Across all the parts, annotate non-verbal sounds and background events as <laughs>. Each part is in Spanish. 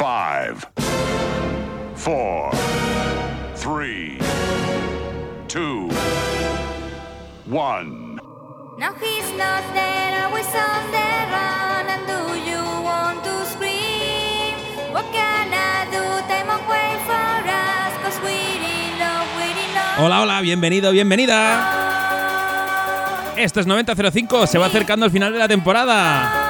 Five, four, three, two, one. Now he's not there, always on the run. And do you want to scream? What can I do? Time away for us, cause we in love, we in love. Hola, hola, bienvenido, bienvenida. Esto es 9005, se va acercando al final de la temporada.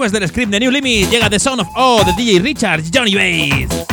Después del script de New Limit llega The Sound of Oh de DJ Richard Johnny Bass.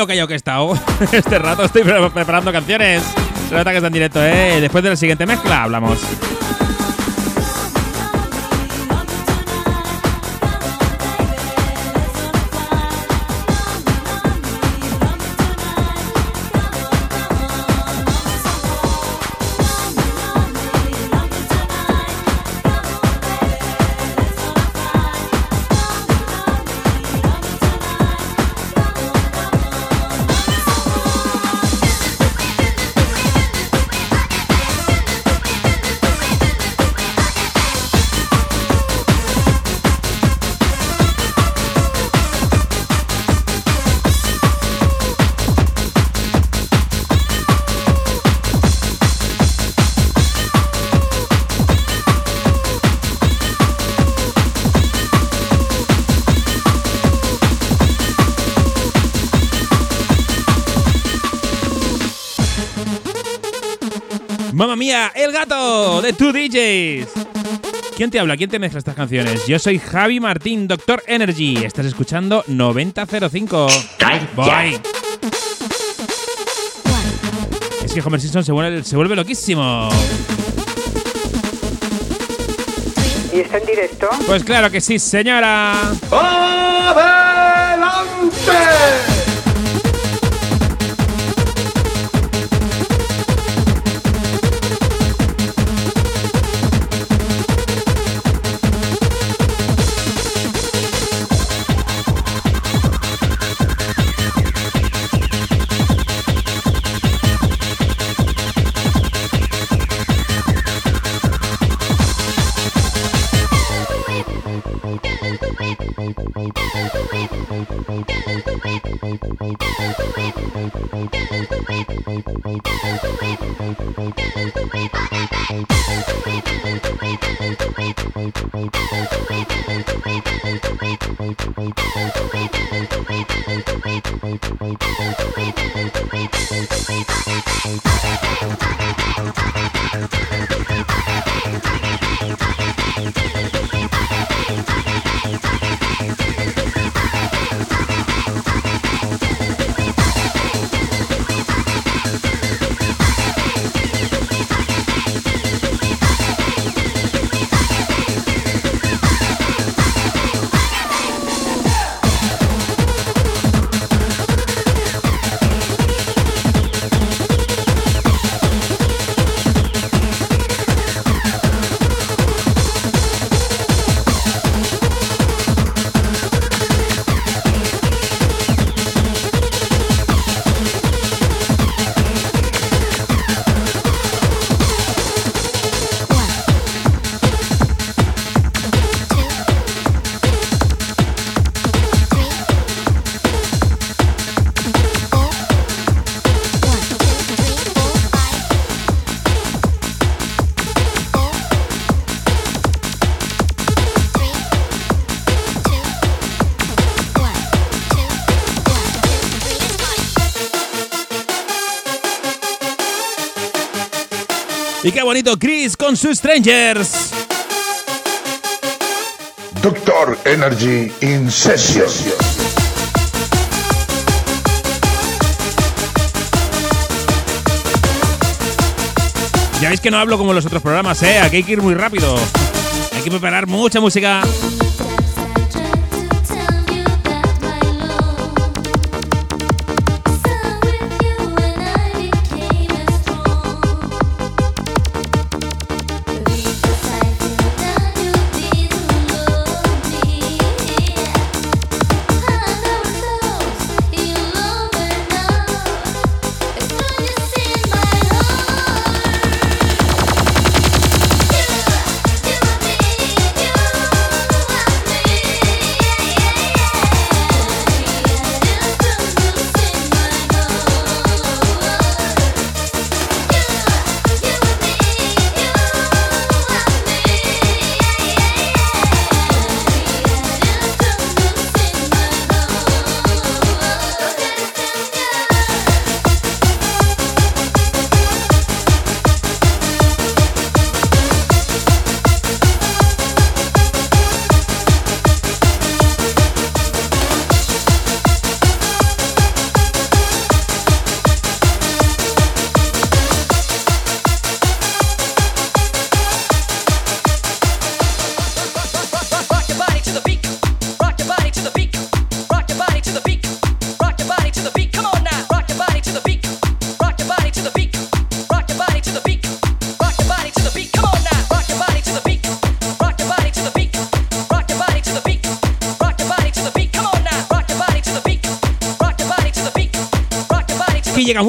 Lo callado que he estado. <laughs> Este rato estoy pre- preparando canciones. Se nota que está en directo, ¿eh? Después de la siguiente mezcla hablamos. De Two DJs. ¿Quién te habla? ¿Quién te mezcla estas canciones? Yo soy Javi Martín, Doctor Energy. Estás escuchando 9005. Voy. Es que Homer Simpson se vuelve, se vuelve loquísimo. ¿Y está en directo? Pues claro que sí, señora. Y bang bang bang bonito Chris con sus Strangers. Doctor Energy in Session. Ya veis que no hablo como los otros programas, ¿eh? Aquí hay que ir muy rápido. Hay que preparar mucha música.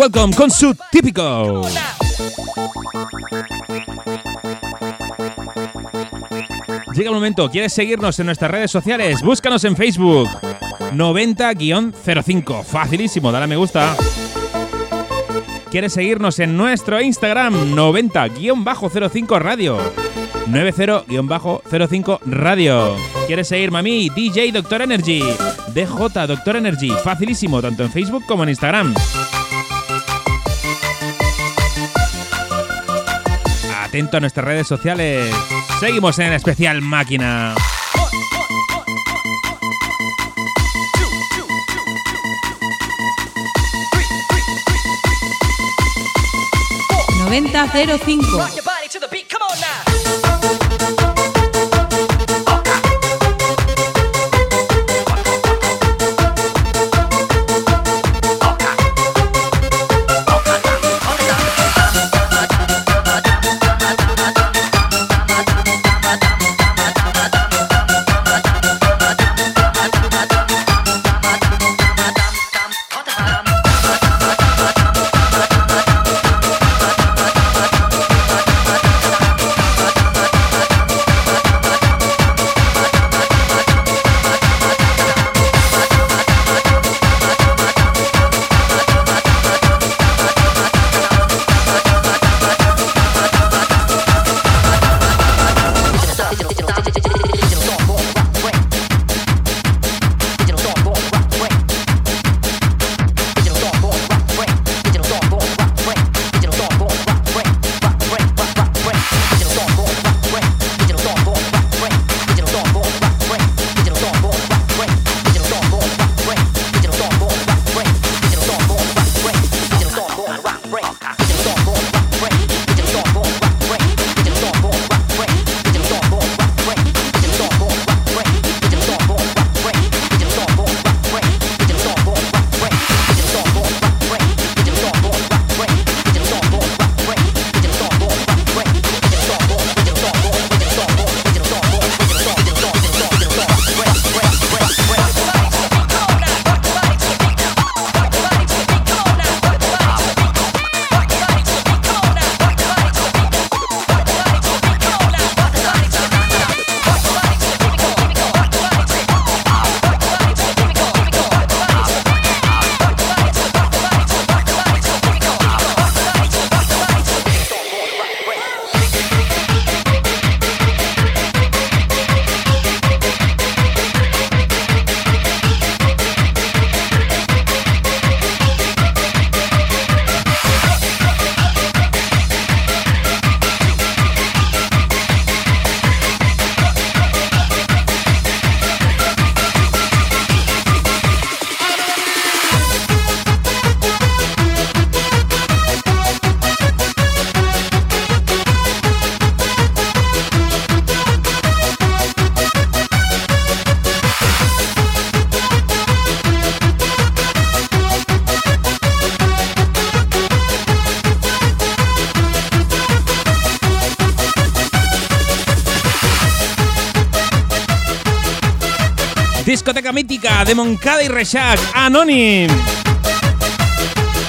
Welcome con su típico. Llega el momento, ¿quieres seguirnos en nuestras redes sociales? Búscanos en Facebook. 90-05. Facilísimo, dale a me gusta. ¿Quieres seguirnos en nuestro Instagram? 90-05 Radio. 90-05 Radio. ¿Quieres seguirme a mí? DJ Doctor Energy. DJ Doctor Energy. Facilísimo, tanto en Facebook como en Instagram. atento a nuestras redes sociales. Seguimos en el especial máquina. ¡9005! de Moncada y Reshak, Anonym.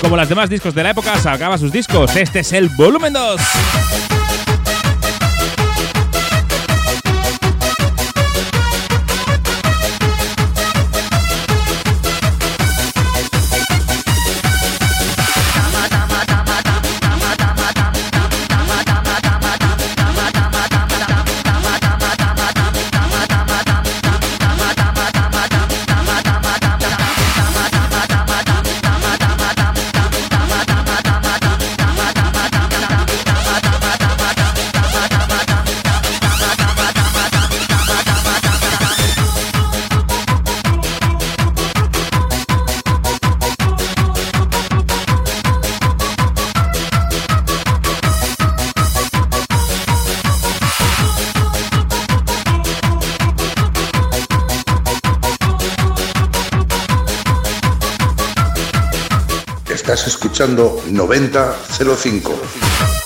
Como los demás discos de la época, sacaba sus discos. Este es el volumen 2. 9005.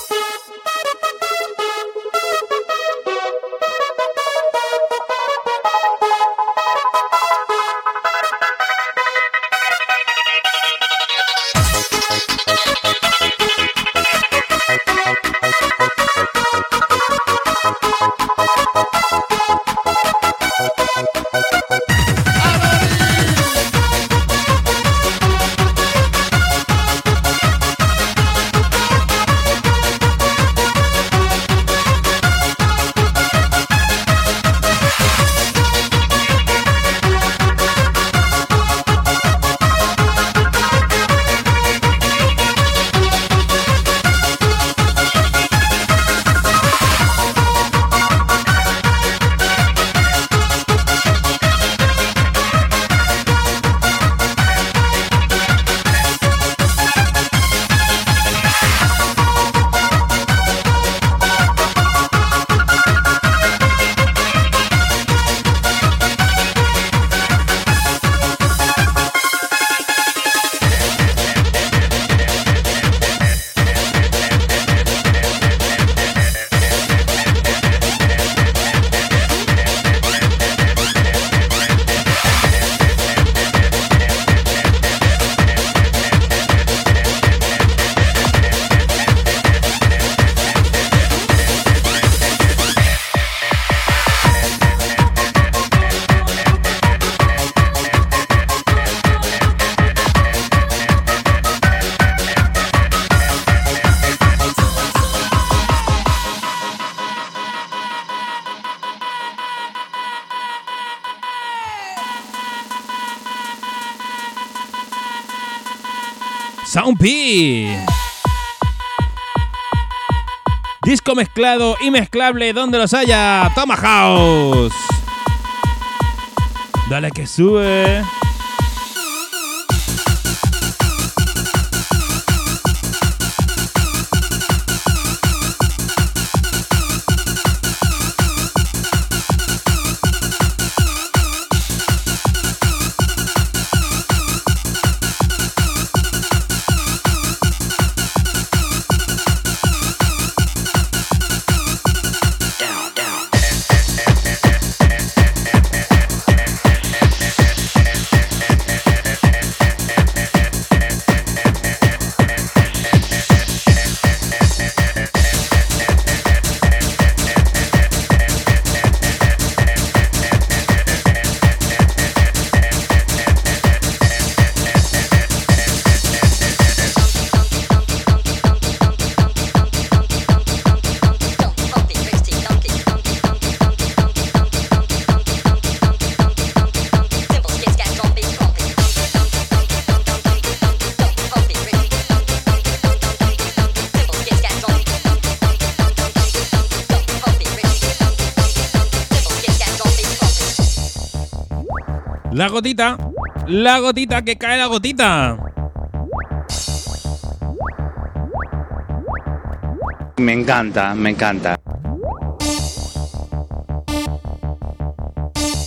Mezclado y mezclable donde los haya. Toma House. Dale que sube. La gotita. La gotita, que cae la gotita. Me encanta, me encanta.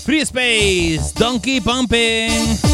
Free Space, Donkey Pumping.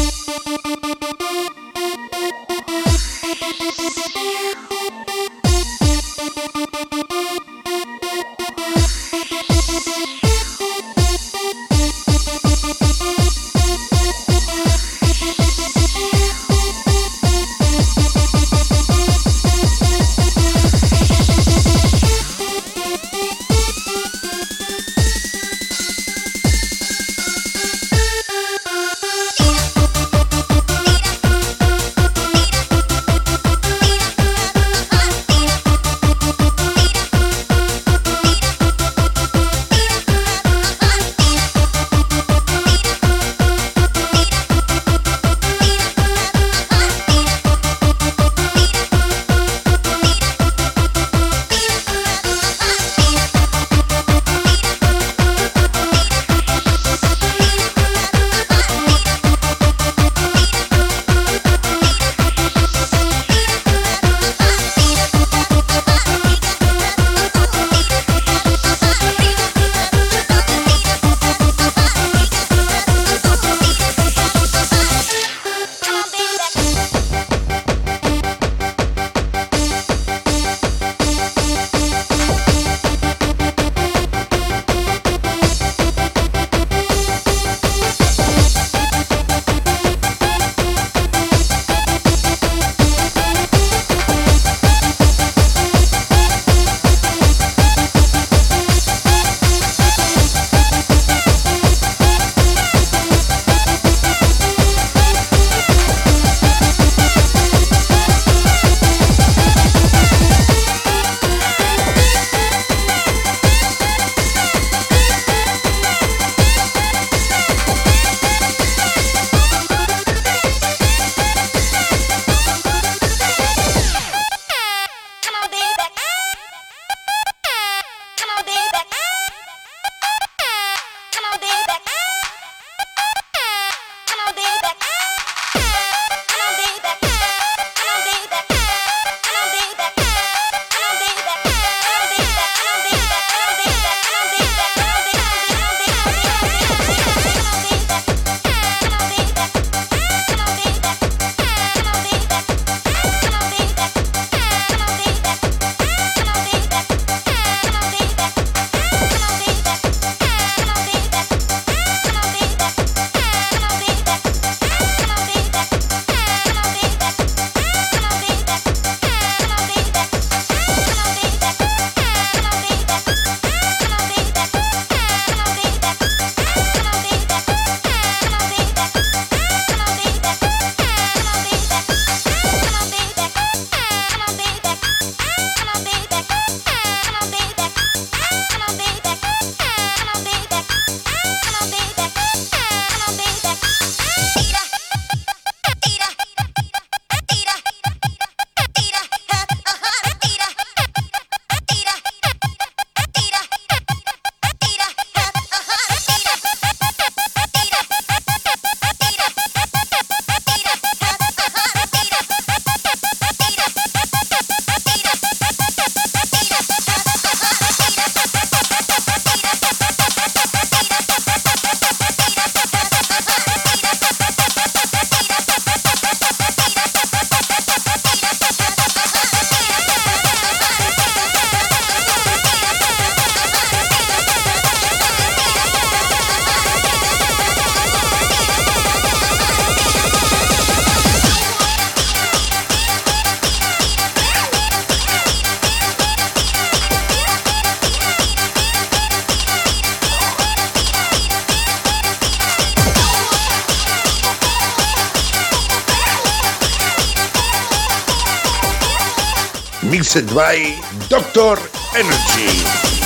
Mixed by Doctor Energy.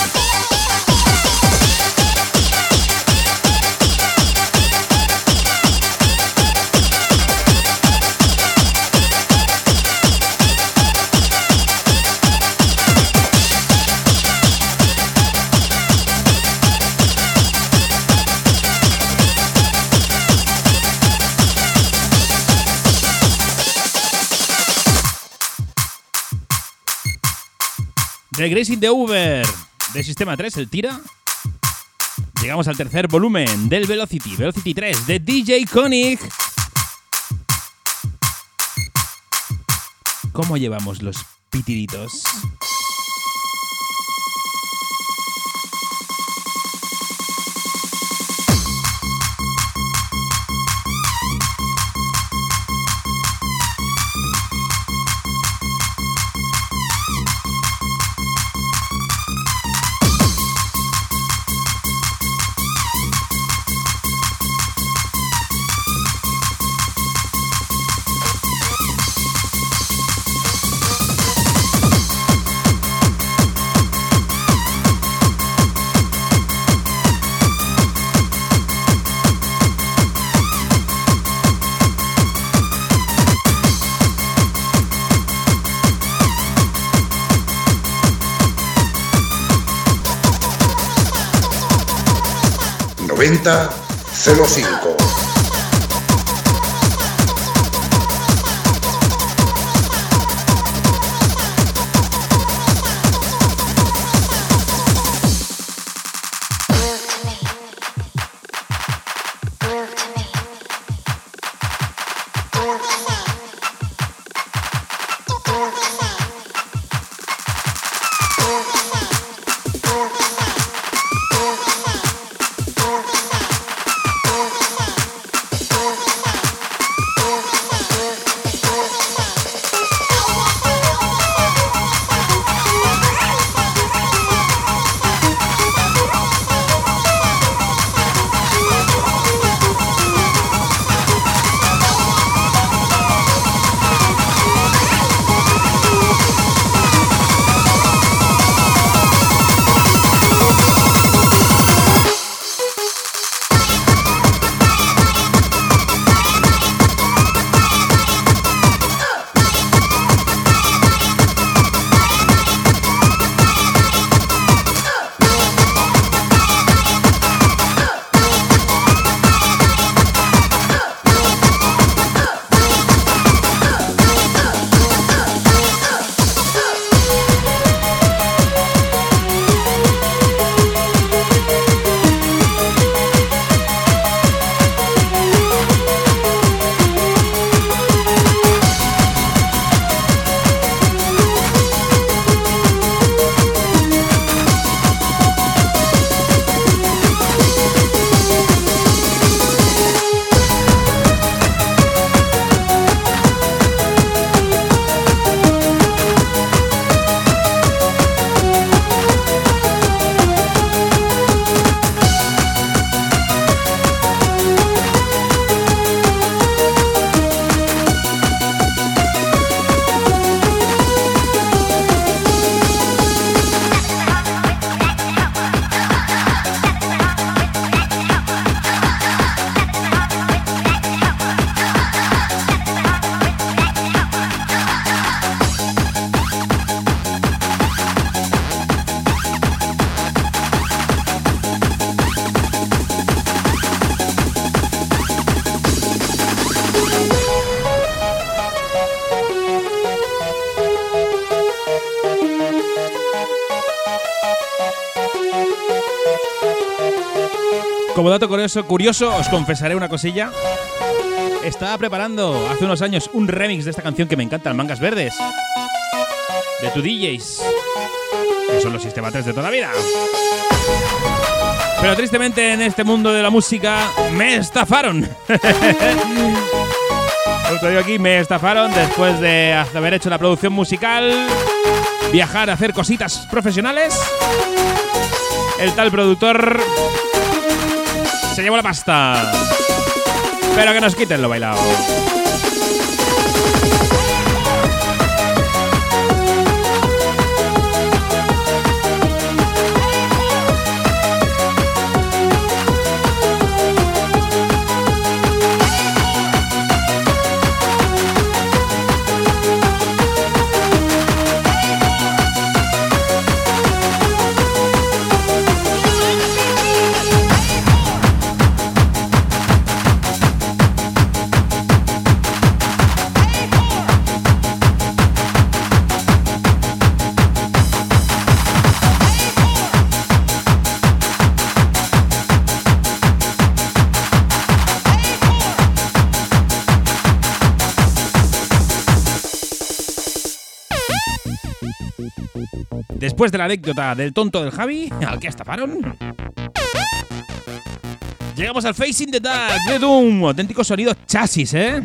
de Gracie the Uber de Sistema 3, el tira. Llegamos al tercer volumen del Velocity, Velocity 3 de DJ Koenig. ¿Cómo llevamos los pitiritos? 05 Como dato curioso, curioso, os confesaré una cosilla. Estaba preparando hace unos años un remix de esta canción que me encanta, Mangas Verdes. De tu DJs. Que son los Sistema 3 de toda la vida. Pero tristemente en este mundo de la música me estafaron. <laughs> Os lo digo aquí, me estafaron después de haber hecho la producción musical, viajar a hacer cositas profesionales. El tal productor se llevó la pasta. Pero que nos quiten lo bailado. Después de la anécdota del tonto del Javi, al que estafaron. Llegamos al Facing the Dark de Doom. Auténtico sonido chasis, ¿eh?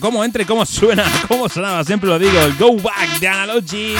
¿Cómo entra? ¿Cómo entra y cómo suena? <laughs> ¿Cómo sonaba? Siempre lo digo, el Go Back de Analogic.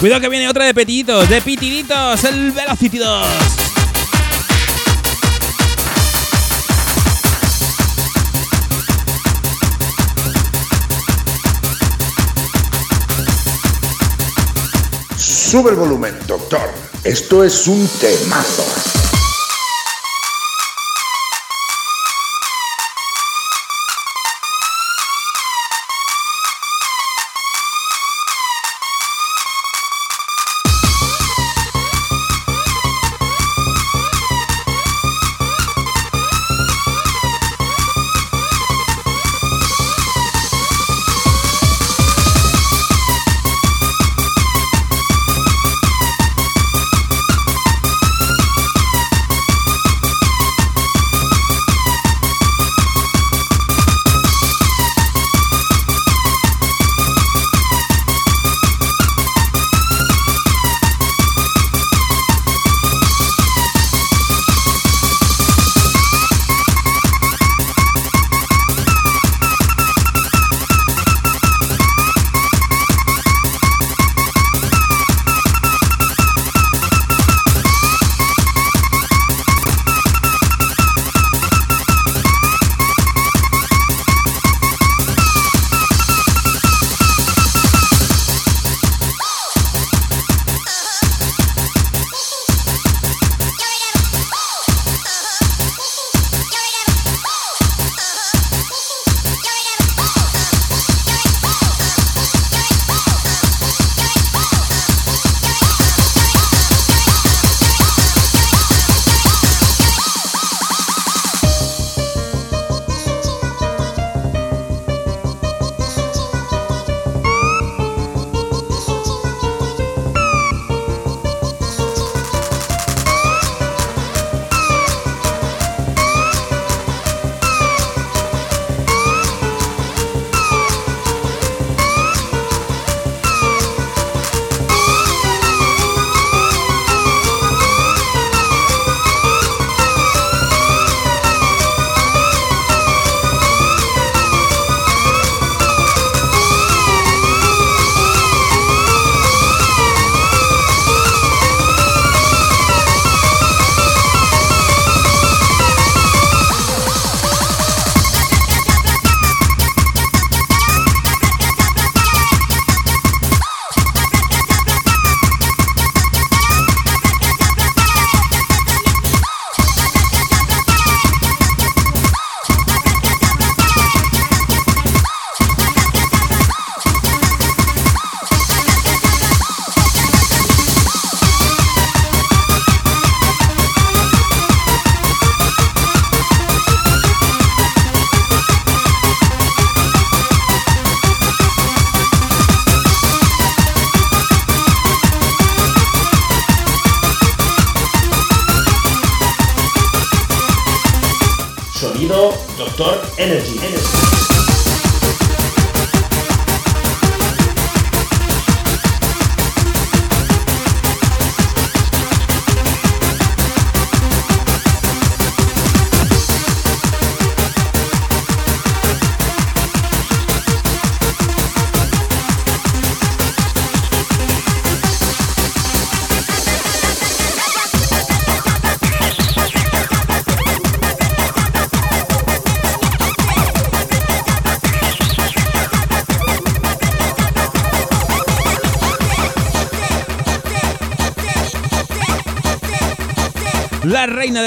Cuidado que viene otra de petiditos, de pitiditos, el Velocity 2. Sube el volumen, doctor. Esto es un temazo.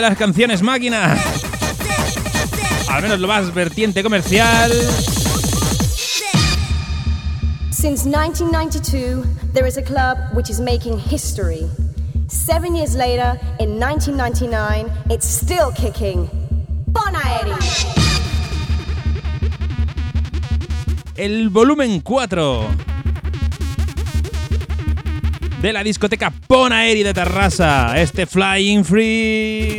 De las canciones máquina. Al menos lo más vertiente comercial. Since 1992, there is a club which is making history. Seven years later, in 1999, it's still kicking. Bonaeri! El volumen 4 de la discoteca Ponaeri de Terrassa. Este Flying Free.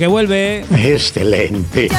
que vuelve. Excelente.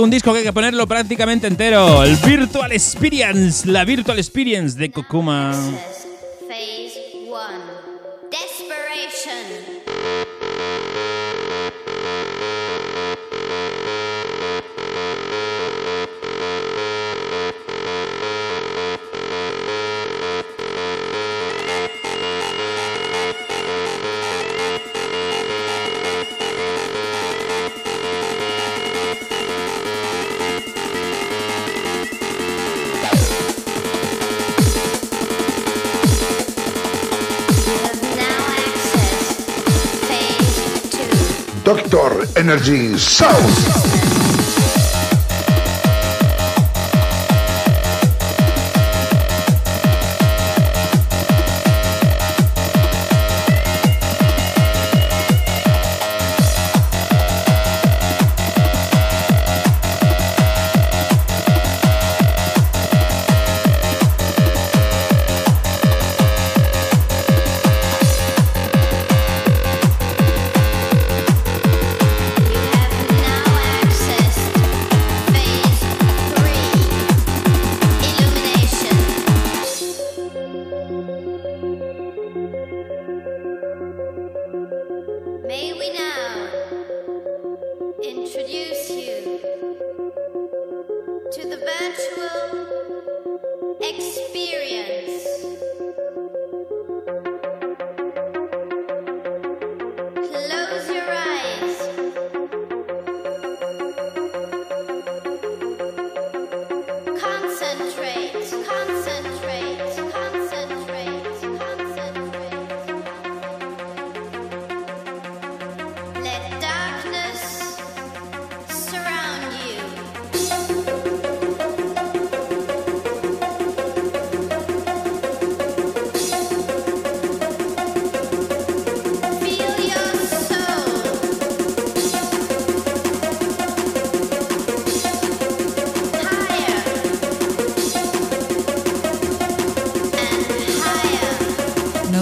un disco que hay que ponerlo prácticamente entero. El Virtual Experience, la Virtual Experience de Kokuma. Dr. Energy South.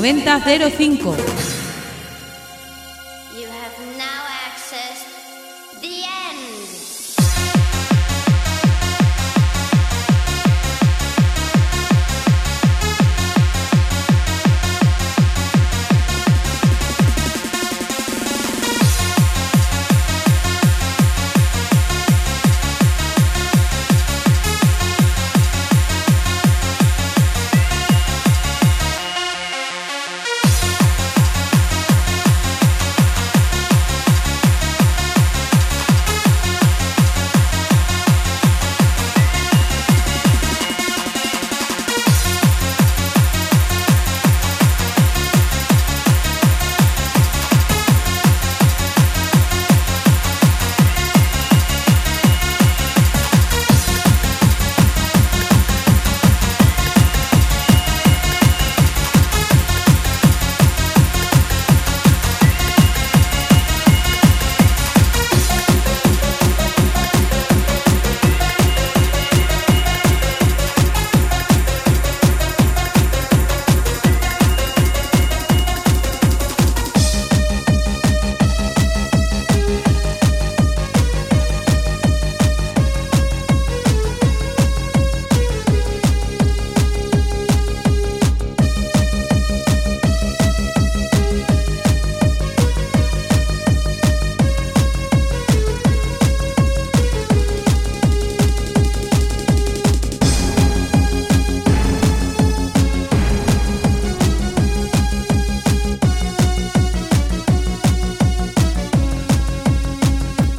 9005.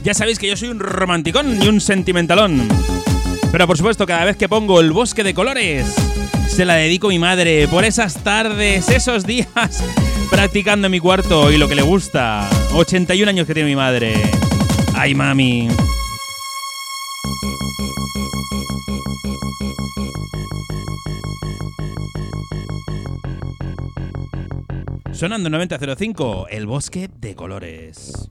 Ya sabéis que yo soy un romanticón y un sentimentalón. Pero por supuesto, cada vez que pongo el bosque de colores, se la dedico a mi madre por esas tardes, esos días, practicando en mi cuarto y lo que le gusta. 81 años que tiene mi madre. Ay, mami. Sonando 9005, el bosque de colores.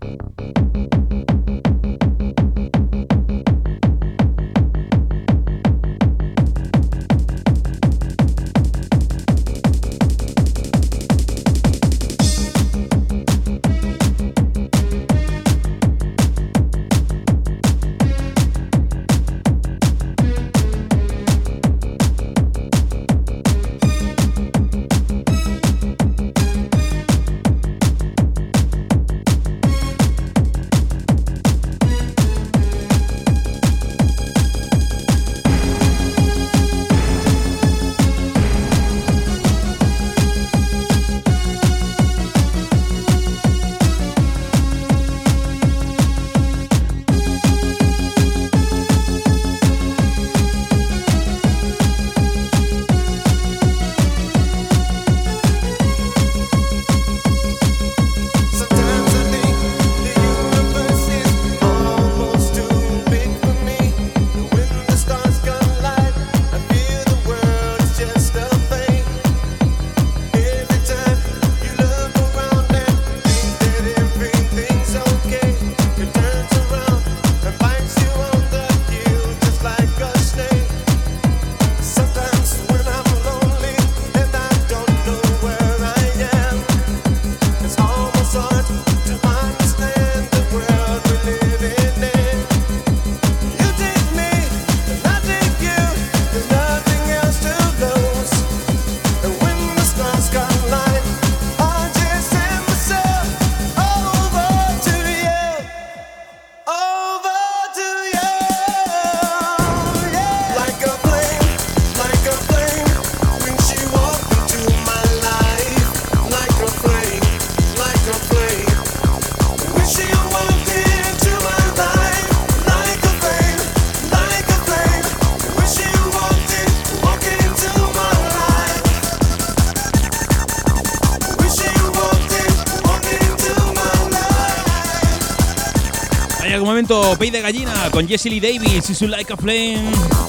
Pay de Gallina con Jessie Lee Davis y su Like a Flame.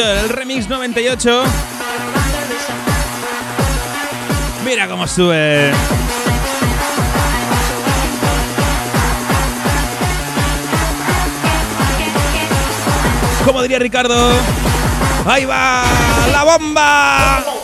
Future, el remix 98. Mira cómo sube. Como diría Ricardo, ahí va la bomba.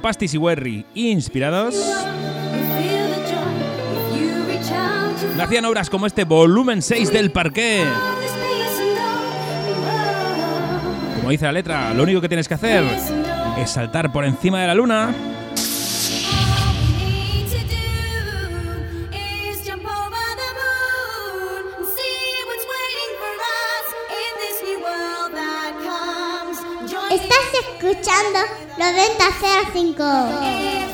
Pastis y Werry inspirados, nacían obras como este volumen 6 del parqué. Como dice la letra, lo único que tienes que hacer es saltar por encima de la luna. Estás escuchando 9005.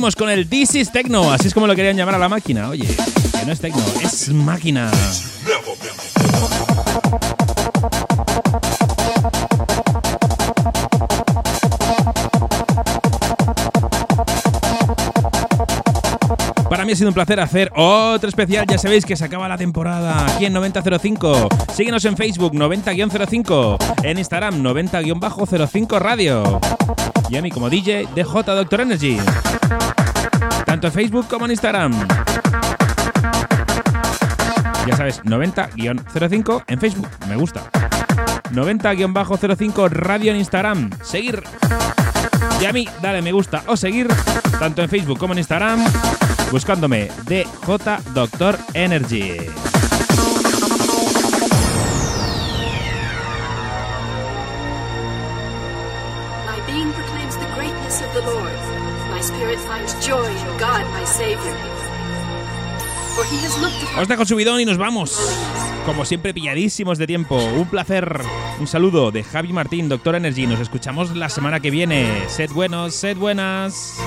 Con el This is Tecno, así es como lo querían llamar a la máquina. Oye, que no es Tecno, es máquina. Para mí ha sido un placer hacer otro especial. Ya sabéis que se acaba la temporada aquí en 9005. Síguenos en Facebook 90-05, en Instagram 90-05 Radio. y a mí como DJ DJ Doctor Energy. Tanto en Facebook como en Instagram. Ya sabes, 90-05 en Facebook, me gusta. 90-05 radio en Instagram, seguir. Y a mí, dale me gusta o seguir, tanto en Facebook como en Instagram, buscándome DJ Doctor Energy. Os dejo subidón y nos vamos. Como siempre, pilladísimos de tiempo. Un placer. Un saludo de Javi Martín, Doctor Energy. Nos escuchamos la semana que viene. Sed buenos, sed buenas.